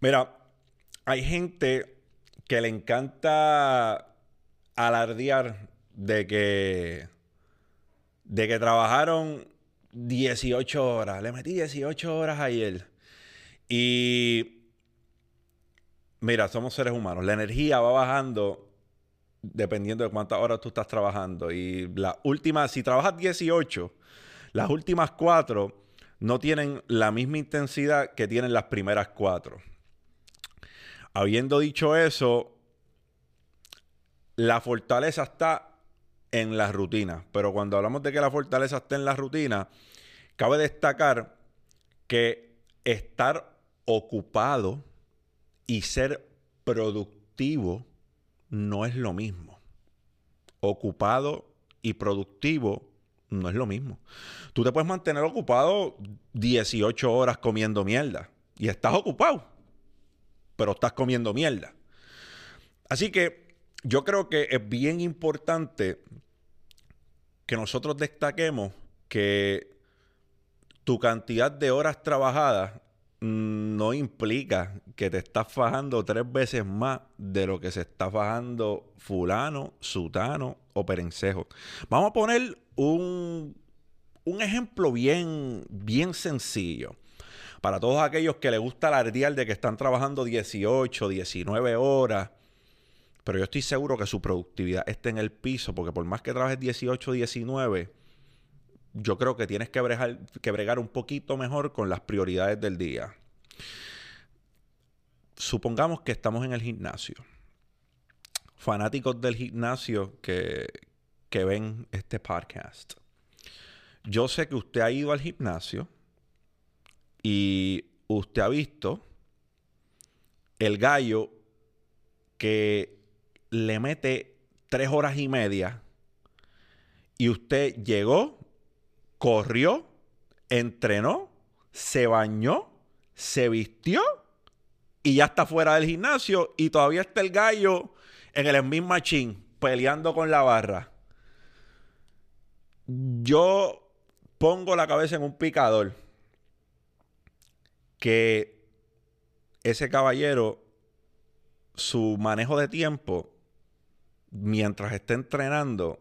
Mira, hay gente que le encanta alardear de que de que trabajaron 18 horas. Le metí 18 horas ayer. Y mira, somos seres humanos. La energía va bajando dependiendo de cuántas horas tú estás trabajando. Y la última, si trabajas 18, las últimas cuatro no tienen la misma intensidad que tienen las primeras cuatro. Habiendo dicho eso, la fortaleza está en la rutina. Pero cuando hablamos de que la fortaleza está en la rutina, cabe destacar que estar ocupado y ser productivo no es lo mismo. Ocupado y productivo no es lo mismo. Tú te puedes mantener ocupado 18 horas comiendo mierda y estás ocupado, pero estás comiendo mierda. Así que yo creo que es bien importante que nosotros destaquemos que tu cantidad de horas trabajadas no implica que te estás fajando tres veces más de lo que se está fajando fulano, sutano o perencejo. Vamos a poner un, un ejemplo bien, bien sencillo. Para todos aquellos que les gusta alardear de que están trabajando 18, 19 horas pero yo estoy seguro que su productividad está en el piso, porque por más que trabajes 18, 19, yo creo que tienes que bregar, que bregar un poquito mejor con las prioridades del día. Supongamos que estamos en el gimnasio. Fanáticos del gimnasio que, que ven este podcast. Yo sé que usted ha ido al gimnasio y usted ha visto el gallo que le mete tres horas y media y usted llegó, corrió, entrenó, se bañó, se vistió y ya está fuera del gimnasio y todavía está el gallo en el Smith Machine peleando con la barra. Yo pongo la cabeza en un picador que ese caballero, su manejo de tiempo mientras esté entrenando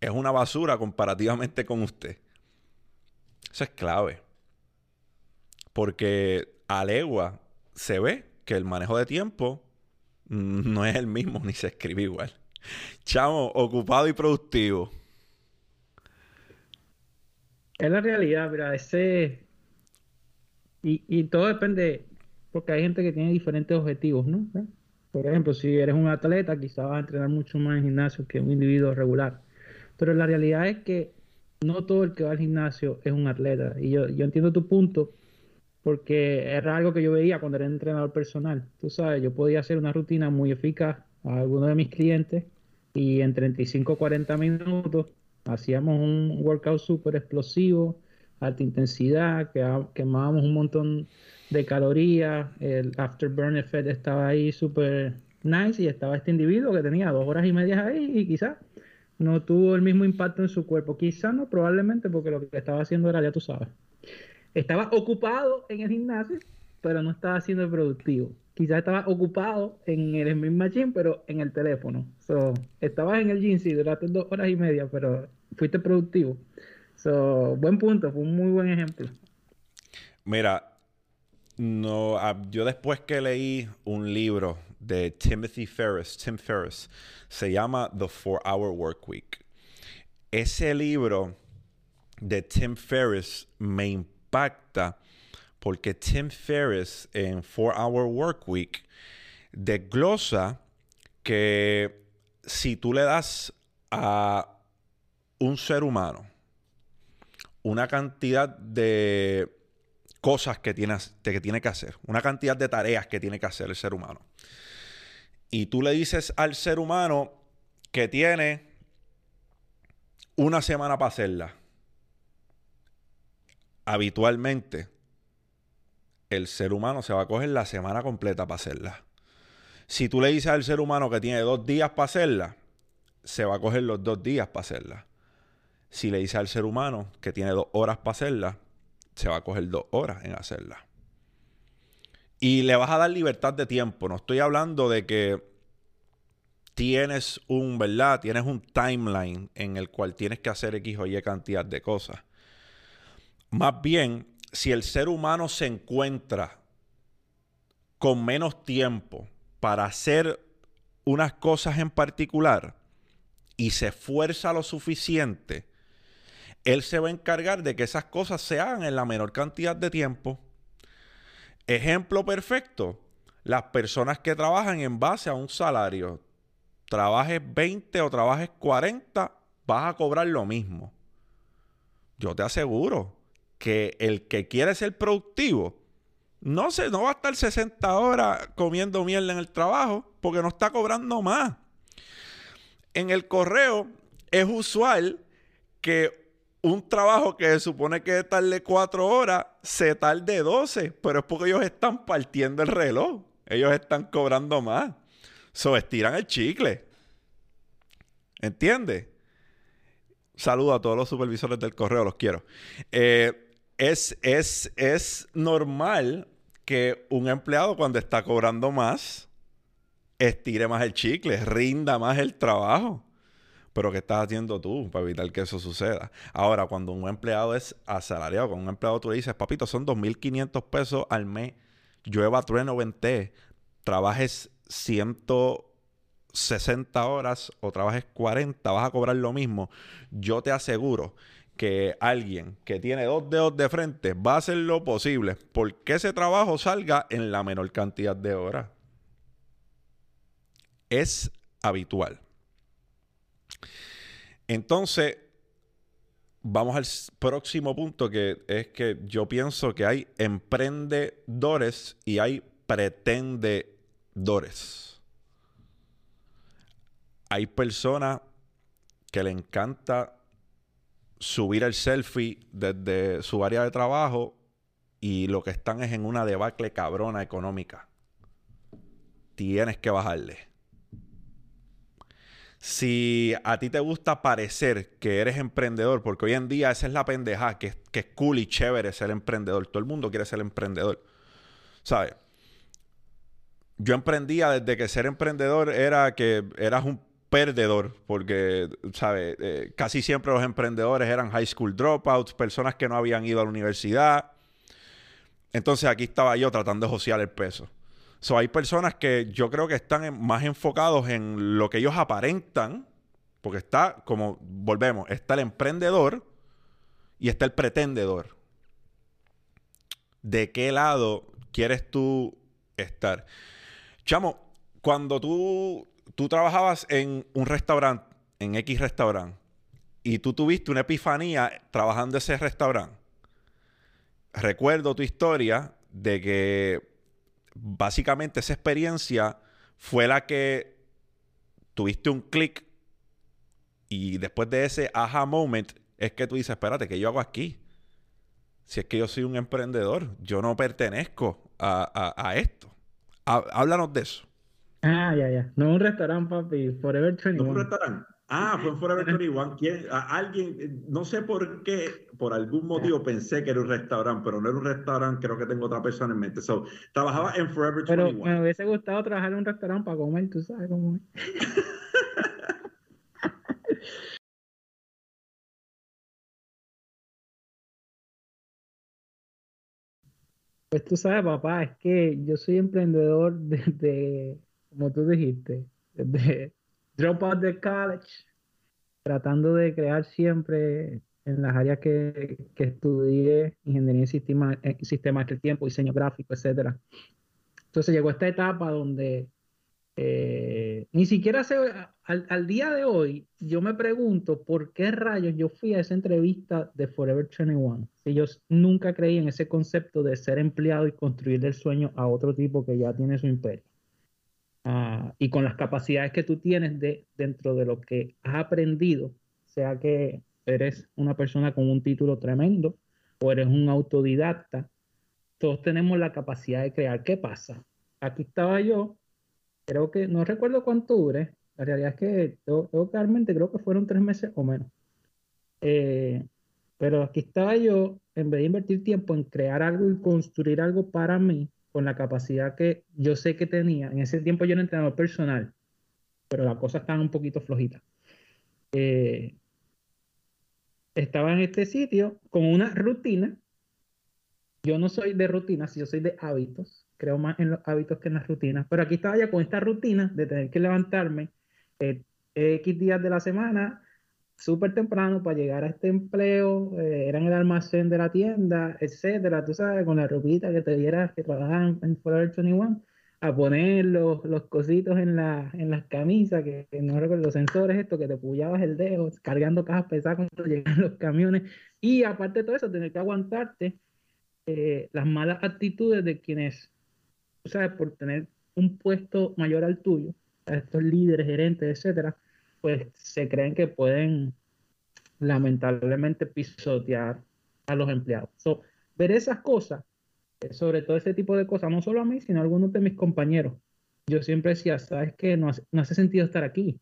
es una basura comparativamente con usted. Eso es clave. Porque a legua se ve que el manejo de tiempo no es el mismo ni se escribe igual. Chamo, ocupado y productivo. Es la realidad, mira, ese... Y, y todo depende, porque hay gente que tiene diferentes objetivos, ¿no? Por ejemplo, si eres un atleta, quizás vas a entrenar mucho más en gimnasio que un individuo regular. Pero la realidad es que no todo el que va al gimnasio es un atleta. Y yo, yo entiendo tu punto, porque era algo que yo veía cuando era entrenador personal. Tú sabes, yo podía hacer una rutina muy eficaz a algunos de mis clientes y en 35 o 40 minutos hacíamos un workout súper explosivo, alta intensidad, que quemábamos un montón de calorías, el afterburn effect estaba ahí súper nice y estaba este individuo que tenía dos horas y media ahí y quizás no tuvo el mismo impacto en su cuerpo. Quizás no, probablemente porque lo que estaba haciendo era, ya tú sabes, estaba ocupado en el gimnasio, pero no estaba siendo productivo. Quizás estaba ocupado en el Smith Machine, pero en el teléfono. So, estabas en el gym, sí, durante dos horas y media, pero fuiste productivo. So, buen punto, fue un muy buen ejemplo. Mira, no, ah, yo después que leí un libro de Timothy Ferris, Tim Ferris, se llama The Four Hour Work Week. Ese libro de Tim Ferris me impacta porque Tim Ferris en Four Hour Work Week desglosa que si tú le das a un ser humano una cantidad de cosas que tiene, que tiene que hacer, una cantidad de tareas que tiene que hacer el ser humano. Y tú le dices al ser humano que tiene una semana para hacerla. Habitualmente, el ser humano se va a coger la semana completa para hacerla. Si tú le dices al ser humano que tiene dos días para hacerla, se va a coger los dos días para hacerla. Si le dices al ser humano que tiene dos horas para hacerla, se va a coger dos horas en hacerla. Y le vas a dar libertad de tiempo. No estoy hablando de que tienes un, ¿verdad? Tienes un timeline en el cual tienes que hacer X o Y cantidad de cosas. Más bien, si el ser humano se encuentra con menos tiempo para hacer unas cosas en particular y se esfuerza lo suficiente, él se va a encargar de que esas cosas se hagan en la menor cantidad de tiempo. Ejemplo perfecto, las personas que trabajan en base a un salario. Trabajes 20 o trabajes 40, vas a cobrar lo mismo. Yo te aseguro que el que quiere ser productivo, no, se, no va a estar 60 horas comiendo mierda en el trabajo porque no está cobrando más. En el correo es usual que un trabajo que se supone que tarde 4 horas se tarde 12, pero es porque ellos están partiendo el reloj. Ellos están cobrando más. So, estiran el chicle. ¿Entiendes? Saludo a todos los supervisores del correo, los quiero. Eh, es, es, es normal que un empleado cuando está cobrando más, estire más el chicle, rinda más el trabajo. Pero ¿qué estás haciendo tú para evitar que eso suceda? Ahora, cuando un empleado es asalariado, con un empleado tú le dices, papito, son 2.500 pesos al mes, llueva, trueno, vente, trabajes 160 horas o trabajes 40, vas a cobrar lo mismo. Yo te aseguro que alguien que tiene dos dedos de frente va a hacer lo posible porque ese trabajo salga en la menor cantidad de horas. Es habitual. Entonces, vamos al próximo punto que es que yo pienso que hay emprendedores y hay pretendedores. Hay personas que le encanta subir el selfie desde su área de trabajo y lo que están es en una debacle cabrona económica. Tienes que bajarle. Si a ti te gusta parecer que eres emprendedor, porque hoy en día esa es la pendeja, que, que es cool y chévere ser emprendedor. Todo el mundo quiere ser emprendedor. ¿Sabes? Yo emprendía desde que ser emprendedor era que eras un perdedor, porque, ¿sabes? Eh, casi siempre los emprendedores eran high school dropouts, personas que no habían ido a la universidad. Entonces aquí estaba yo tratando de josear el peso. So, hay personas que yo creo que están más enfocados en lo que ellos aparentan, porque está, como volvemos, está el emprendedor y está el pretendedor. ¿De qué lado quieres tú estar? Chamo, cuando tú tú trabajabas en un restaurante, en X restaurante, y tú tuviste una epifanía trabajando ese restaurante. Recuerdo tu historia de que básicamente esa experiencia fue la que tuviste un clic y después de ese aha moment es que tú dices, espérate, ¿qué yo hago aquí? Si es que yo soy un emprendedor, yo no pertenezco a, esto. Háblanos de eso. Ah, ya, ya. No un restaurante, papi. Forever 21. No un restaurante. Ah, fue en Forever 21. ¿Quién, alguien, no sé por qué, por algún motivo pensé que era un restaurante, pero no era un restaurante, creo que tengo otra persona en mente. So, trabajaba en Forever 21. Pero me hubiese gustado trabajar en un restaurante para comer, tú sabes cómo es. Pues tú sabes, papá, es que yo soy emprendedor desde como tú dijiste, de drop out de college, tratando de crear siempre en las áreas que, que estudié, ingeniería en sistemas sistema del tiempo, diseño gráfico, etcétera. Entonces llegó esta etapa donde eh, ni siquiera se, al, al, día de hoy yo me pregunto por qué rayos yo fui a esa entrevista de Forever 21. Si yo nunca creí en ese concepto de ser empleado y construir el sueño a otro tipo que ya tiene su imperio. Ah, y con las capacidades que tú tienes de, dentro de lo que has aprendido, sea que eres una persona con un título tremendo o eres un autodidacta, todos tenemos la capacidad de crear. ¿Qué pasa? Aquí estaba yo, creo que, no recuerdo cuánto dure, la realidad es que tengo, realmente creo que fueron tres meses o menos. Eh, pero aquí estaba yo, en vez de invertir tiempo en crear algo y construir algo para mí, con la capacidad que yo sé que tenía. En ese tiempo yo era entrenador personal, pero la cosa estaba un poquito flojita. Eh, estaba en este sitio con una rutina. Yo no soy de rutinas, yo soy de hábitos. Creo más en los hábitos que en las rutinas. Pero aquí estaba ya con esta rutina de tener que levantarme eh, X días de la semana súper temprano para llegar a este empleo, eh, era en el almacén de la tienda, etcétera, tú sabes, con la ropita que te dieras que trabajaban en Forever 21, a poner los, los cositos en, la, en las camisas, que, no recuerdo, los sensores, esto, que te puyabas el dedo, cargando cajas pesadas cuando llegan los camiones, y aparte de todo eso, tener que aguantarte eh, las malas actitudes de quienes, tú sabes, por tener un puesto mayor al tuyo, a estos líderes, gerentes, etcétera, pues se creen que pueden lamentablemente pisotear a los empleados. ver esas cosas, eh, sobre todo ese tipo de cosas, no solo a mí, sino a algunos de mis compañeros. Yo siempre decía, sabes que no hace, sentido estar aquí.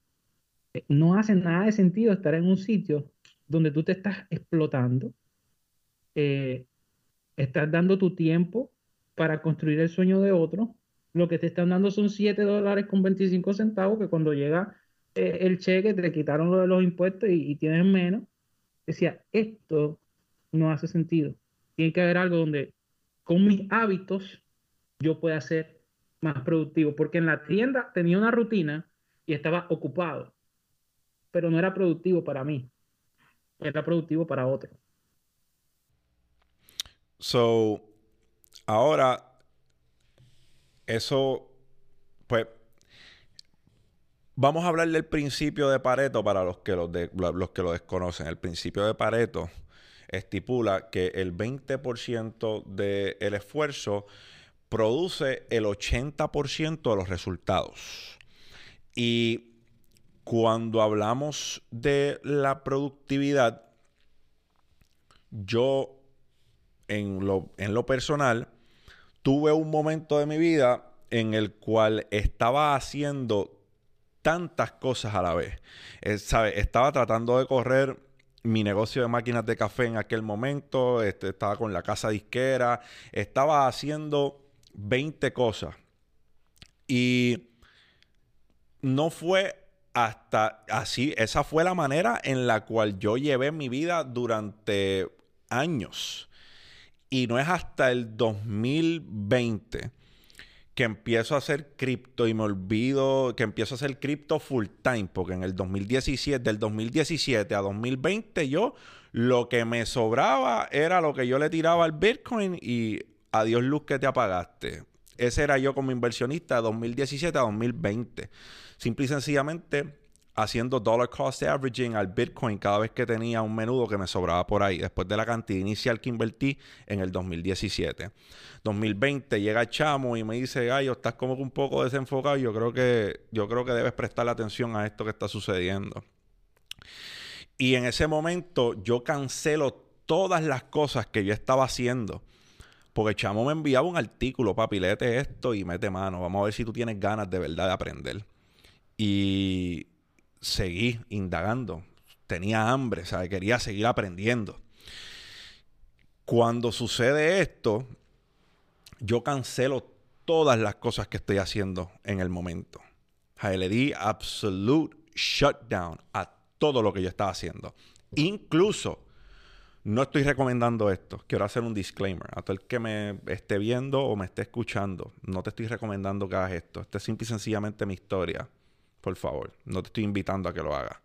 Eh, no hace nada de sentido estar en un sitio donde tú te estás explotando, eh, estás dando tu tiempo para construir el sueño de otro. Lo que te están dando son 7 dólares con 25 centavos que cuando llega el cheque, te quitaron lo de los impuestos y, tienes menos. Decía, esto no hace sentido. Tiene que haber algo donde con mis hábitos yo pueda ser más productivo. Porque en la tienda tenía una rutina y estaba ocupado. Pero no era productivo para mí. Era productivo para otro. So, ahora, eso, pues, Vamos a hablar del principio de Pareto para los que, los, los que lo desconocen. El principio de Pareto estipula que el 20% del esfuerzo produce el 80% de los resultados. Y cuando hablamos de la productividad, yo en lo, en lo personal tuve un momento de mi vida en el cual estaba haciendo tantas cosas a la vez. Eh, estaba tratando de correr mi negocio de máquinas de café en aquel momento, este, estaba con la casa disquera, estaba haciendo 20 cosas. Y no fue hasta así, esa fue la manera en la cual yo llevé mi vida durante años. Y no es hasta el 2020 que empiezo a hacer cripto y me olvido que empiezo a hacer cripto full time, porque en el 2017, del 2017 a 2020 yo lo que me sobraba era lo que yo le tiraba al Bitcoin y adiós luz que te apagaste. Ese era yo como inversionista de 2017 a 2020. Simple y sencillamente haciendo dollar cost averaging al Bitcoin cada vez que tenía un menudo que me sobraba por ahí, después de la cantidad inicial que invertí en el 2017. 2020 llega Chamo y me dice, Gallo, estás como un poco desenfocado, yo creo que, yo creo que debes prestarle atención a esto que está sucediendo. Y en ese momento yo cancelo todas las cosas que yo estaba haciendo. Porque Chamo me enviaba un artículo, papi, léete esto y mete mano. Vamos a ver si tú tienes ganas de verdad de aprender. Y seguí indagando. Tenía hambre, ¿sabes? Quería seguir aprendiendo. Cuando sucede esto, yo cancelo todas las cosas que estoy haciendo en el momento. le di absolute shutdown a todo lo que yo estaba haciendo. Incluso, no estoy recomendando esto. Quiero hacer un disclaimer. A todo el que me esté viendo o me esté escuchando, no te estoy recomendando que hagas esto. Esta es simple y sencillamente mi historia. Por favor, no te estoy invitando a que lo hagas.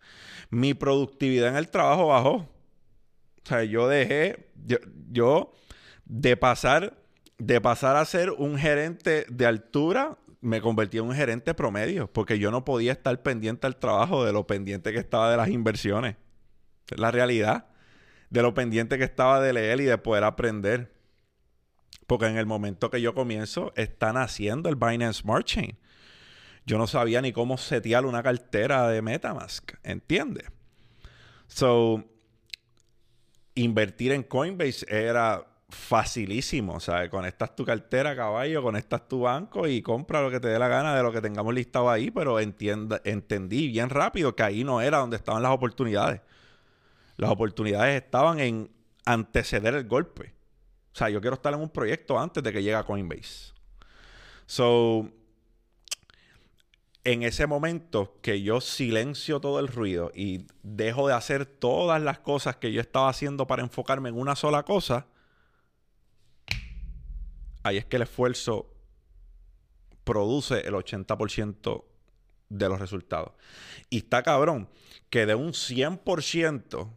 Mi productividad en el trabajo bajó. O sea, yo dejé, yo, de pasar, de pasar a ser un gerente de altura, me convertí en un gerente promedio, porque yo no podía estar pendiente al trabajo de lo pendiente que estaba de las inversiones. Es la realidad. De lo pendiente que estaba de leer y de poder aprender. Porque en el momento que yo comienzo, están haciendo el Binance Smart Chain yo no sabía ni cómo setear una cartera de Metamask, ¿entiendes? So, invertir en Coinbase era facilísimo, o sea, conectas tu cartera, caballo, conectas tu banco y compra lo que te dé la gana de lo que tengamos listado ahí, pero entendí bien rápido que ahí no era donde estaban las oportunidades. Las oportunidades estaban en anteceder el golpe. O sea, yo quiero estar en un proyecto antes de que llegue a Coinbase. So, en ese momento que yo silencio todo el ruido y dejo de hacer todas las cosas que yo estaba haciendo para enfocarme en una sola cosa, ahí es que el esfuerzo produce el 80% de los resultados. Y está cabrón que de un 100%,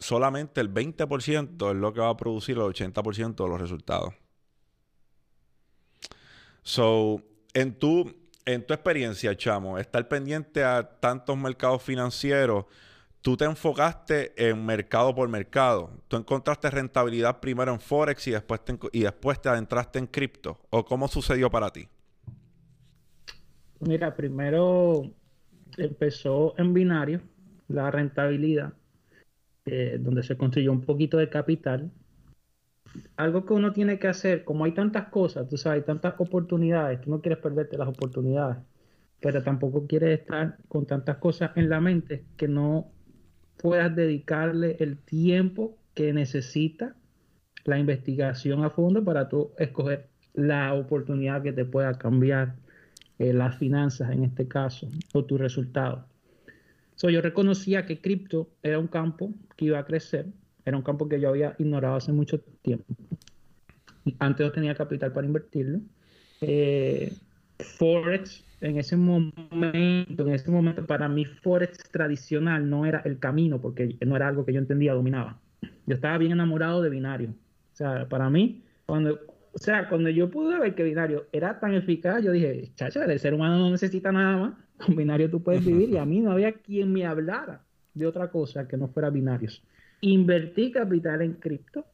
solamente el 20% es lo que va a producir el 80% de los resultados. So, en tu, en tu experiencia, chamo, estar pendiente a tantos mercados financieros, tú te enfocaste en mercado por mercado. Tú encontraste rentabilidad primero en Forex y después y después te adentraste en cripto. ¿O cómo sucedió para ti? Mira, primero empezó en binario la rentabilidad, eh, donde se construyó un poquito de capital. Algo que uno tiene que hacer, como hay tantas cosas, tú sabes, hay tantas oportunidades, tú no quieres perderte las oportunidades, pero tampoco quieres estar con tantas cosas en la mente que no puedas dedicarle el tiempo que necesita la investigación a fondo para tú escoger la oportunidad que te pueda cambiar eh, las finanzas en este caso, o tu resultado. Yo reconocía que cripto era un campo que iba a crecer, era un campo que yo había ignorado hace mucho tiempo. Antes no tenía capital para invertirlo. Eh, Forex en ese momento, en ese momento para mí Forex tradicional no era el camino porque no era algo que yo entendía, dominaba. Yo estaba bien enamorado de binario. O sea, para mí, cuando, o sea, cuando yo pude ver que binario era tan eficaz, yo dije, chacha, el ser humano no necesita nada más. Con binario tú puedes vivir y a mí no había quien me hablara de otra cosa que no fuera binarios. Invertí capital en cripto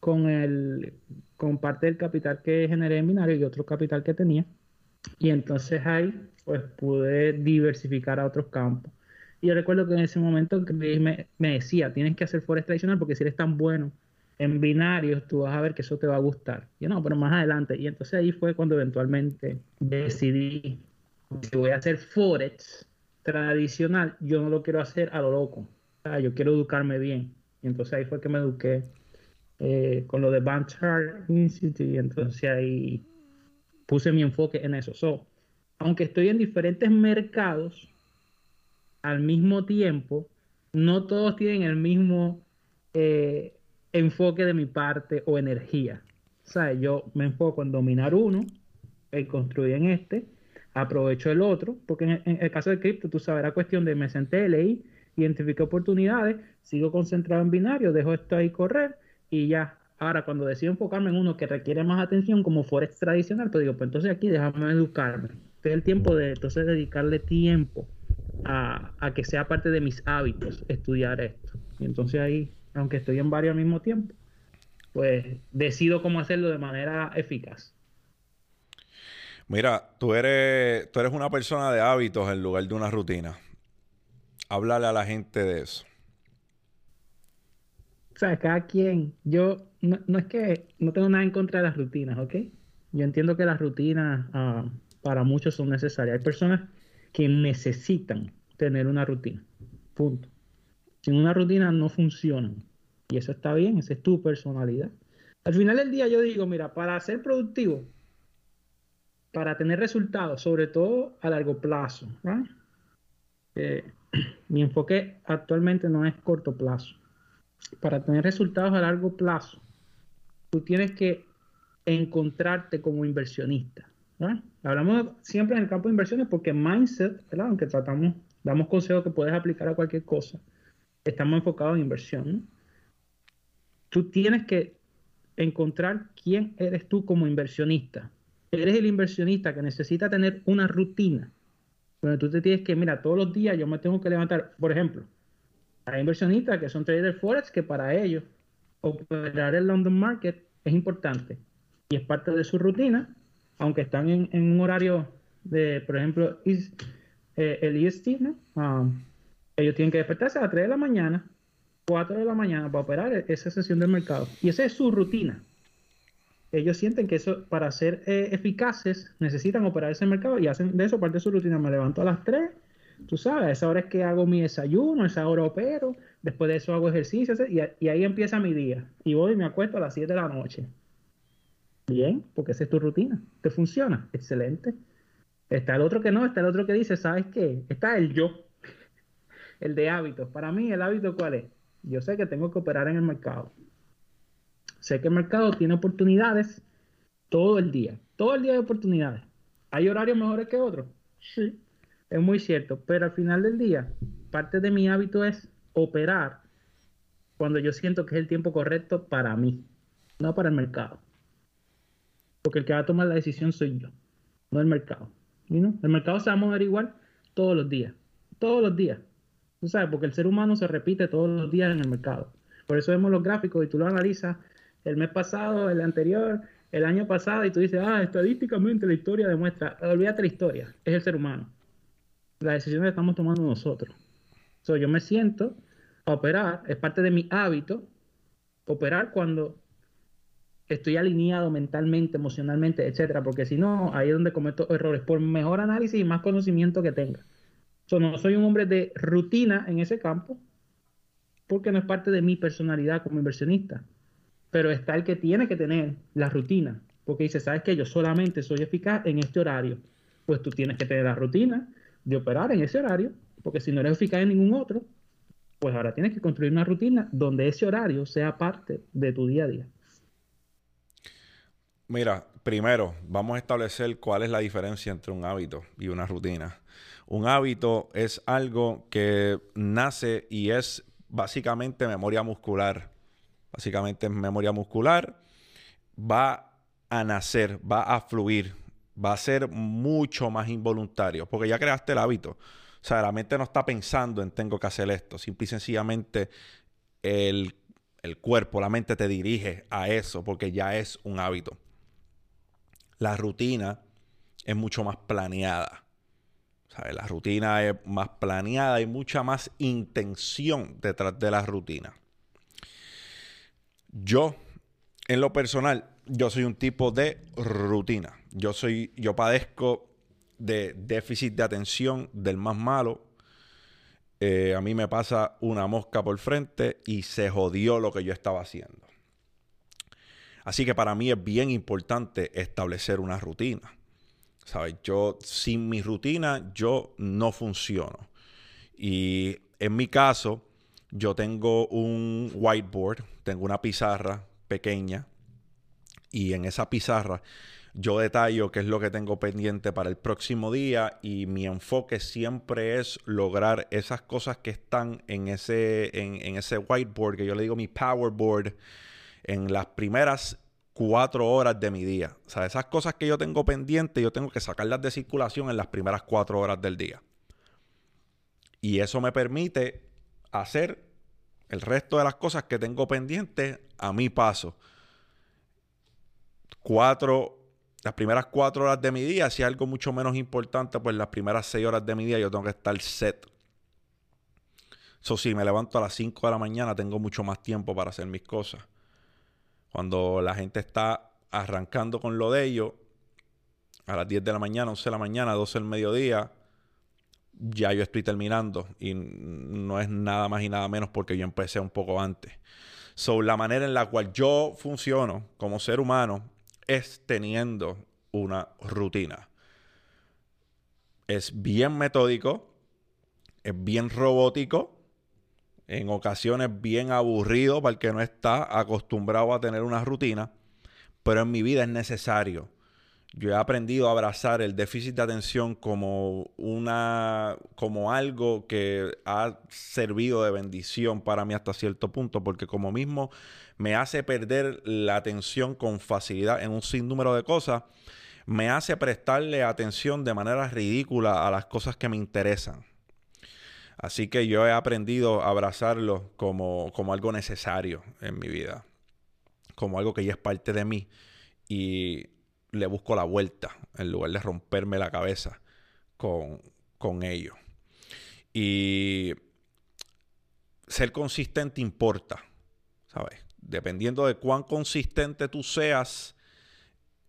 con, el, con parte del capital que generé en binario y otro capital que tenía. Y entonces ahí pues pude diversificar a otros campos. Y yo recuerdo que en ese momento me, me decía, tienes que hacer forex tradicional porque si eres tan bueno en binarios, tú vas a ver que eso te va a gustar. Yo no, pero más adelante. Y entonces ahí fue cuando eventualmente decidí que voy a hacer Forex tradicional, yo no lo quiero hacer a lo loco. yo quiero educarme bien. Y entonces ahí fue que me eduqué eh, con lo de Chart Institute. Y entonces ahí puse mi enfoque en eso. So, aunque estoy en diferentes mercados al mismo tiempo, no todos tienen el mismo eh, enfoque de mi parte o energía. O yo me enfoco en dominar uno, en construir en este, aprovecho el otro, porque en, el caso de cripto, tú sabes, era cuestión de me senté, leí, identifiqué oportunidades, sigo concentrado en binario, dejo esto ahí correr y ya. Ahora, cuando decido enfocarme en uno que requiere más atención, como Forex tradicional, pues digo, pues entonces aquí déjame educarme. Este es el tiempo de entonces dedicarle tiempo a, a que sea parte de mis hábitos estudiar esto. Y entonces ahí aunque estoy en varios al mismo tiempo, pues decido cómo hacerlo de manera eficaz. Mira, tú eres, tú eres una persona de hábitos en lugar de una rutina. Háblale a la gente de eso. O sea, cada quien, yo, no, es que no tengo nada en contra de las rutinas, ¿ok? Yo entiendo que las rutinas ah, para muchos son necesarias. Hay personas que necesitan tener una rutina. Punto. Sin una rutina no funcionan. Y eso está bien, esa es tu personalidad. Al final del día yo digo, mira, para ser productivo, para tener resultados, sobre todo a largo plazo, eh, mi enfoque actualmente no es corto plazo. Para tener resultados a largo plazo, tú tienes que encontrarte como inversionista. Hablamos siempre en el campo de inversiones porque mindset, aunque tratamos, damos consejos que puedes aplicar a cualquier cosa, estamos enfocados en inversión. Tú tienes que encontrar quién eres tú como inversionista. Eres el inversionista que necesita tener una rutina. Donde tú te tienes que, mira, todos los días yo me tengo que levantar. Por ejemplo, hay inversionistas que son traders forex que para ellos operar el London Market es importante y es parte de su rutina, aunque están en, un horario de, por ejemplo, eh, el EST, ¿no? Ah, ellos tienen que despertarse a las 3 de la mañana, 4 de la mañana para operar esa sesión del mercado. Y esa es su rutina. Ellos sienten que eso, para ser eh, eficaces, necesitan operar ese mercado y hacen de eso parte de su rutina. Me levanto a las 3, tú sabes, a esa hora es que hago mi desayuno, esa hora opero, después de eso hago ejercicio y, y ahí empieza mi día. Y voy y me acuesto a las 7 de la noche. Bien, porque esa es tu rutina. ¿Te funciona? Excelente. Está el otro que no, está el otro que dice, ¿sabes qué? Está el yo, el de hábitos. Para mí, ¿el hábito cuál es? Yo sé que tengo que operar en el mercado. Sé que el mercado tiene oportunidades todo el día. Todo el día hay oportunidades. ¿Hay horarios mejores que otros? Sí, es muy cierto. Pero al final del día, parte de mi hábito es operar cuando yo siento que es el tiempo correcto para mí, no para el mercado. Porque el que va a tomar la decisión soy yo, no el mercado. El mercado se va a mover igual todos los días. Todos los días. Tú sabes, porque el ser humano se repite todos los días en el mercado. Por eso vemos los gráficos y tú lo analizas el mes pasado, el anterior, el año pasado y tú dices, ah, estadísticamente la historia demuestra. Olvídate la historia, es el ser humano. Las decisiones estamos tomando nosotros. So, yo me siento a operar, es parte de mi hábito, operar cuando estoy alineado mentalmente, emocionalmente, etcétera, porque si no, ahí es donde cometo errores, por mejor análisis y más conocimiento que tenga. So, no soy un hombre de rutina en ese campo, porque no es parte de mi personalidad como inversionista. Pero está el que tiene que tener la rutina, porque dice, sabes que yo solamente soy eficaz en este horario. Pues tú tienes que tener la rutina de operar en ese horario, porque si no eres eficaz en ningún otro, pues ahora tienes que construir una rutina donde ese horario sea parte de tu día a día. Mira, primero vamos a establecer cuál es la diferencia entre un hábito y una rutina. Un hábito es algo que nace y es básicamente memoria muscular. Básicamente memoria muscular. Va a nacer, va a fluir, va a ser mucho más involuntario, porque ya creaste el hábito. O sea, la mente no está pensando en tengo que hacer esto. Simple y sencillamente el, el cuerpo, la mente te dirige a eso, porque ya es un hábito la rutina es mucho más planeada. La rutina es más planeada, y mucha más intención detrás de la rutina. Yo, en lo personal, yo soy un tipo de rutina. Yo soy, yo padezco de déficit de atención del más malo. Eh, a mí me pasa una mosca por frente y se jodió lo que yo estaba haciendo. Así que para mí es bien importante establecer una rutina. ¿Sabes? Yo, sin mi rutina, yo no funciono. Y en mi caso, yo tengo un whiteboard, tengo una pizarra pequeña. Y en esa pizarra yo detallo qué es lo que tengo pendiente para el próximo día y mi enfoque siempre es lograr esas cosas que están en ese, en, en ese whiteboard, que yo le digo mi powerboard, en las primeras cuatro horas de mi día. O sea, esas cosas que yo tengo pendientes, yo tengo que sacarlas de circulación en las primeras cuatro horas del día. Y eso me permite hacer el resto de las cosas que tengo pendientes a mi paso. Cuatro, las primeras cuatro horas de mi día, si es algo mucho menos importante, pues las primeras seis horas de mi día yo tengo que estar set. Eso sí, me levanto a las cinco de la mañana, tengo mucho más tiempo para hacer mis cosas. Cuando la gente está arrancando con lo de ellos, a las 10 de la mañana, 11 de la mañana, 12 del mediodía, ya yo estoy terminando. Y no es nada más y nada menos porque yo empecé un poco antes. So, la manera en la cual yo funciono como ser humano es teniendo una rutina. Es bien metódico, es bien robótico, en ocasiones bien aburrido para el que no está acostumbrado a tener una rutina, pero en mi vida es necesario. Yo he aprendido a abrazar el déficit de atención como una como algo que ha servido de bendición para mí hasta cierto punto, porque como mismo me hace perder la atención con facilidad en un sinnúmero de cosas, me hace prestarle atención de manera ridícula a las cosas que me interesan. Así que yo he aprendido a abrazarlo como, algo necesario en mi vida, como algo que ya es parte de mí y le busco la vuelta en lugar de romperme la cabeza con, con ello. Y ser consistente importa, ¿sabes? Dependiendo de cuán consistente tú seas,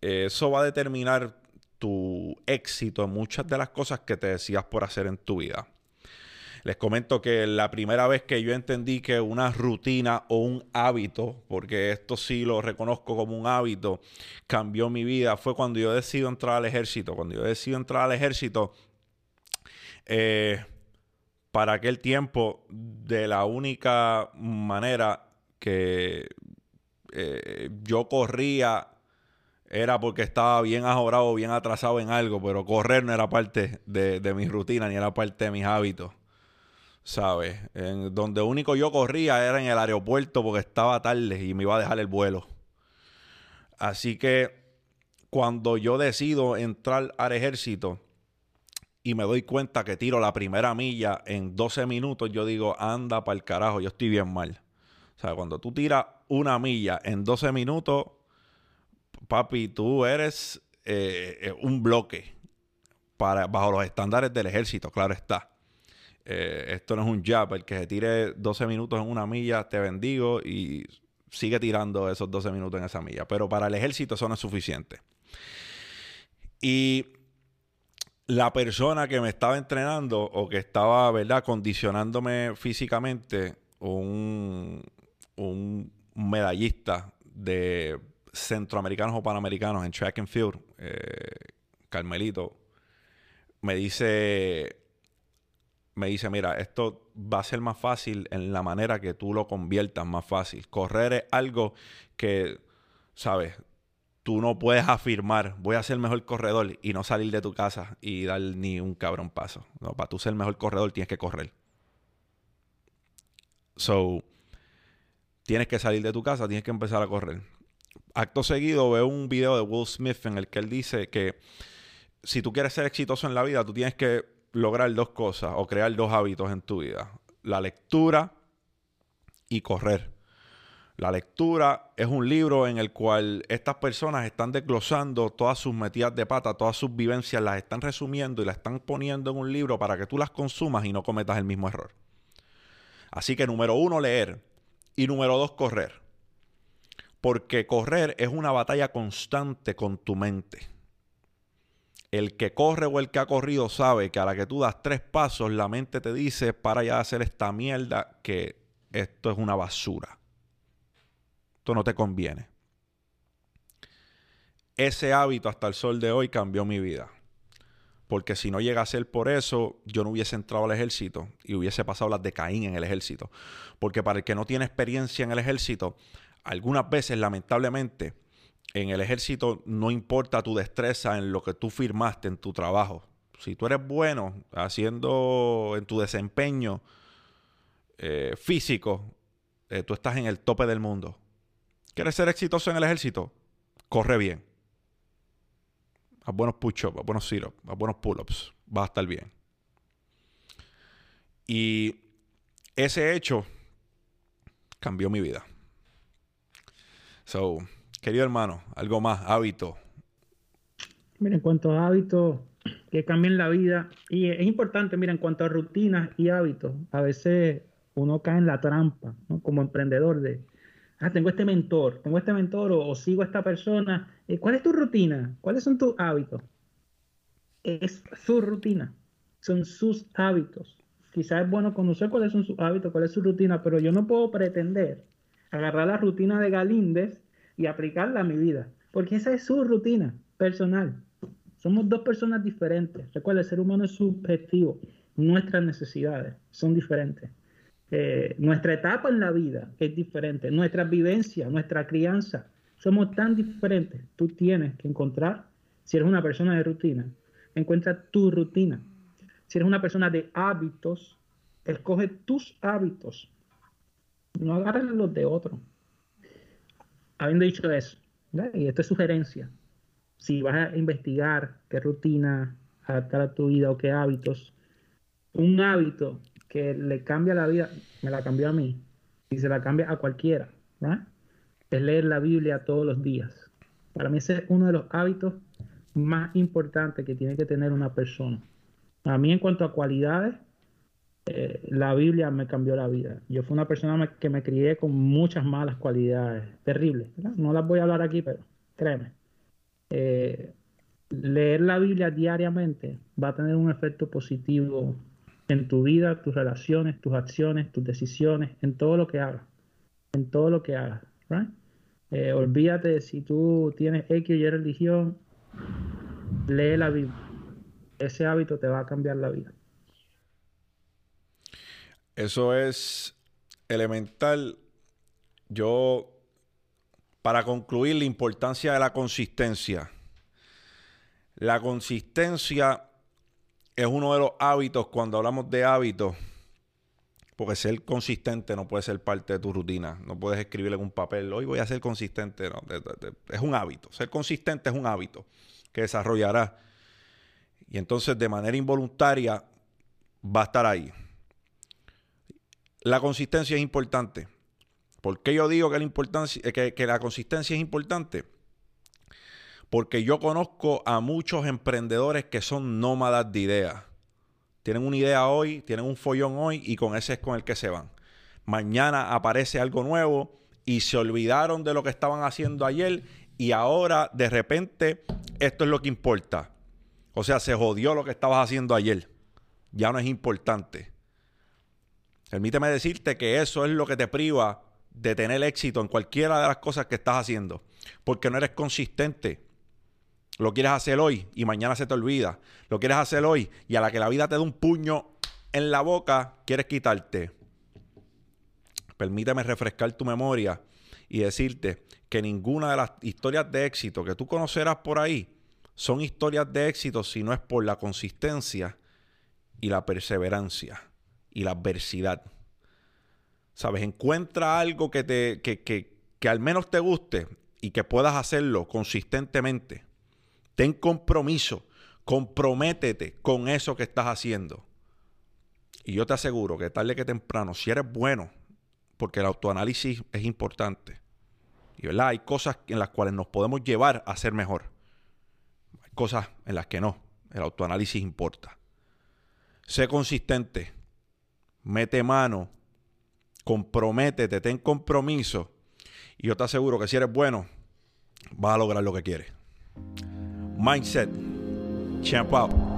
eso va a determinar tu éxito en muchas de las cosas que te decías por hacer en tu vida. Les comento que la primera vez que yo entendí que una rutina o un hábito, porque esto sí lo reconozco como un hábito, cambió mi vida, fue cuando yo decido entrar al ejército. Cuando yo decido entrar al ejército, eh, para aquel tiempo, de la única manera que eh, yo corría era porque estaba bien ajorado, bien atrasado en algo, pero correr no era parte de, de mi rutina ni era parte de mis hábitos. ¿Sabes? En donde único yo corría era en el aeropuerto porque estaba tarde y me iba a dejar el vuelo. Así que cuando yo decido entrar al ejército y me doy cuenta que tiro la primera milla en 12 minutos, yo digo, anda para el carajo, yo estoy bien mal. O sea, cuando tú tiras una milla en 12 minutos, papi, tú eres eh, eh, un bloque para, bajo los estándares del ejército, claro está. Eh, esto no es un jab. El que se tire 12 minutos en una milla, te bendigo y sigue tirando esos 12 minutos en esa milla. Pero para el ejército eso no es suficiente. Y la persona que me estaba entrenando o que estaba, ¿verdad?, condicionándome físicamente, un, un medallista de centroamericanos o panamericanos en track and field, eh, Carmelito, me dice, me dice, mira, esto va a ser más fácil en la manera que tú lo conviertas más fácil. Correr es algo que, ¿sabes? Tú no puedes afirmar, voy a ser el mejor corredor y no salir de tu casa y dar ni un cabrón paso. No, para tú ser el mejor corredor tienes que correr. So, tienes que salir de tu casa, tienes que empezar a correr. Acto seguido veo un video de Will Smith en el que él dice que si tú quieres ser exitoso en la vida, tú tienes que lograr dos cosas o crear dos hábitos en tu vida. La lectura y correr. La lectura es un libro en el cual estas personas están desglosando todas sus metidas de pata, todas sus vivencias, las están resumiendo y las están poniendo en un libro para que tú las consumas y no cometas el mismo error. Así que número uno, leer. Y número dos, correr. Porque correr es una batalla constante con tu mente el que corre o el que ha corrido sabe que a la que tú das tres pasos, la mente te dice, para ya hacer esta mierda, que esto es una basura. Esto no te conviene. Ese hábito hasta el sol de hoy cambió mi vida. Porque si no llega a ser por eso, yo no hubiese entrado al ejército y hubiese pasado las de Caín en el ejército. Porque para el que no tiene experiencia en el ejército, algunas veces, lamentablemente, en el ejército no importa tu destreza en lo que tú firmaste en tu trabajo. Si tú eres bueno haciendo en tu desempeño eh, físico, eh, tú estás en el tope del mundo. ¿Quieres ser exitoso en el ejército? Corre bien. Haz buenos push-ups, haz buenos sit-ups, haz buenos pull-ups. Vas a estar bien. Y ese hecho cambió mi vida. So, Querido hermano, algo más, hábito. Mira, en cuanto a hábitos que cambian la vida, y es importante, mira, en cuanto a rutinas y hábitos, a veces uno cae en la trampa, ¿no? Como emprendedor de, ah, tengo este mentor, tengo este mentor o, sigo a esta persona. Eh, ¿Cuál es tu rutina? ¿Cuáles son tus hábitos? Es su rutina, son sus hábitos. Quizás es bueno conocer cuáles son sus hábitos, cuál es su rutina, pero yo no puedo pretender agarrar la rutina de Galíndez y aplicarla a mi vida, porque esa es su rutina personal. Somos dos personas diferentes. Recuerda, el ser humano es subjetivo. Nuestras necesidades son diferentes. Eh, nuestra etapa en la vida es diferente. Nuestra vivencia, nuestra crianza, somos tan diferentes. Tú tienes que encontrar, si eres una persona de rutina, encuentra tu rutina. Si eres una persona de hábitos, escoge tus hábitos. No agarres los de otro habiendo dicho eso, y esto es sugerencia, si vas a investigar qué rutina adaptar a tu vida o qué hábitos, un hábito que le cambia la vida, me la cambió a mí, y se la cambia a cualquiera, es leer la Biblia todos los días. Para mí ese es uno de los hábitos más importantes que tiene que tener una persona. A mí en cuanto a cualidades, la Biblia me cambió la vida. Yo fui una persona que me crié con muchas malas cualidades, terribles. No las voy a hablar aquí, pero créeme. Eh, leer la Biblia diariamente va a tener un efecto positivo en tu vida, tus relaciones, tus acciones, tus decisiones, en todo lo que hagas. En todo lo que hagas. Eh, olvídate si tú tienes X y religión, lee la Biblia. Ese hábito te va a cambiar la vida. Eso es elemental. Yo, para concluir, la importancia de la consistencia. La consistencia es uno de los hábitos, cuando hablamos de hábitos, porque ser consistente no puede ser parte de tu rutina. No puedes escribir en un papel, hoy voy a ser consistente. No, es un hábito. Ser consistente es un hábito que desarrollará. Y entonces de manera involuntaria va a estar ahí. La consistencia es importante. ¿Por qué yo digo que la, importancia, que, que la consistencia es importante? Porque yo conozco a muchos emprendedores que son nómadas de ideas. Tienen una idea hoy, tienen un follón hoy y con ese es con el que se van. Mañana aparece algo nuevo y se olvidaron de lo que estaban haciendo ayer y ahora de repente esto es lo que importa. O sea, se jodió lo que estabas haciendo ayer. Ya no es importante. Permíteme decirte que eso es lo que te priva de tener éxito en cualquiera de las cosas que estás haciendo. Porque no eres consistente. Lo quieres hacer hoy y mañana se te olvida. Lo quieres hacer hoy y a la que la vida te dé un puño en la boca, quieres quitarte. Permíteme refrescar tu memoria y decirte que ninguna de las historias de éxito que tú conocerás por ahí son historias de éxito si no es por la consistencia y la perseverancia y la adversidad. ¿Sabes? Encuentra algo que, te, que, que, que al menos te guste y que puedas hacerlo consistentemente. Ten compromiso, comprométete con eso que estás haciendo. Y yo te aseguro que tarde que temprano, si eres bueno, porque el autoanálisis es importante, y ¿verdad? hay cosas en las cuales nos podemos llevar a ser mejor. Hay cosas en las que no. El autoanálisis importa. Sé consistente. Mete mano. Comprométete. Ten compromiso. Y yo te aseguro que si eres bueno, vas a lograr lo que quieres. Mindset. Champ out.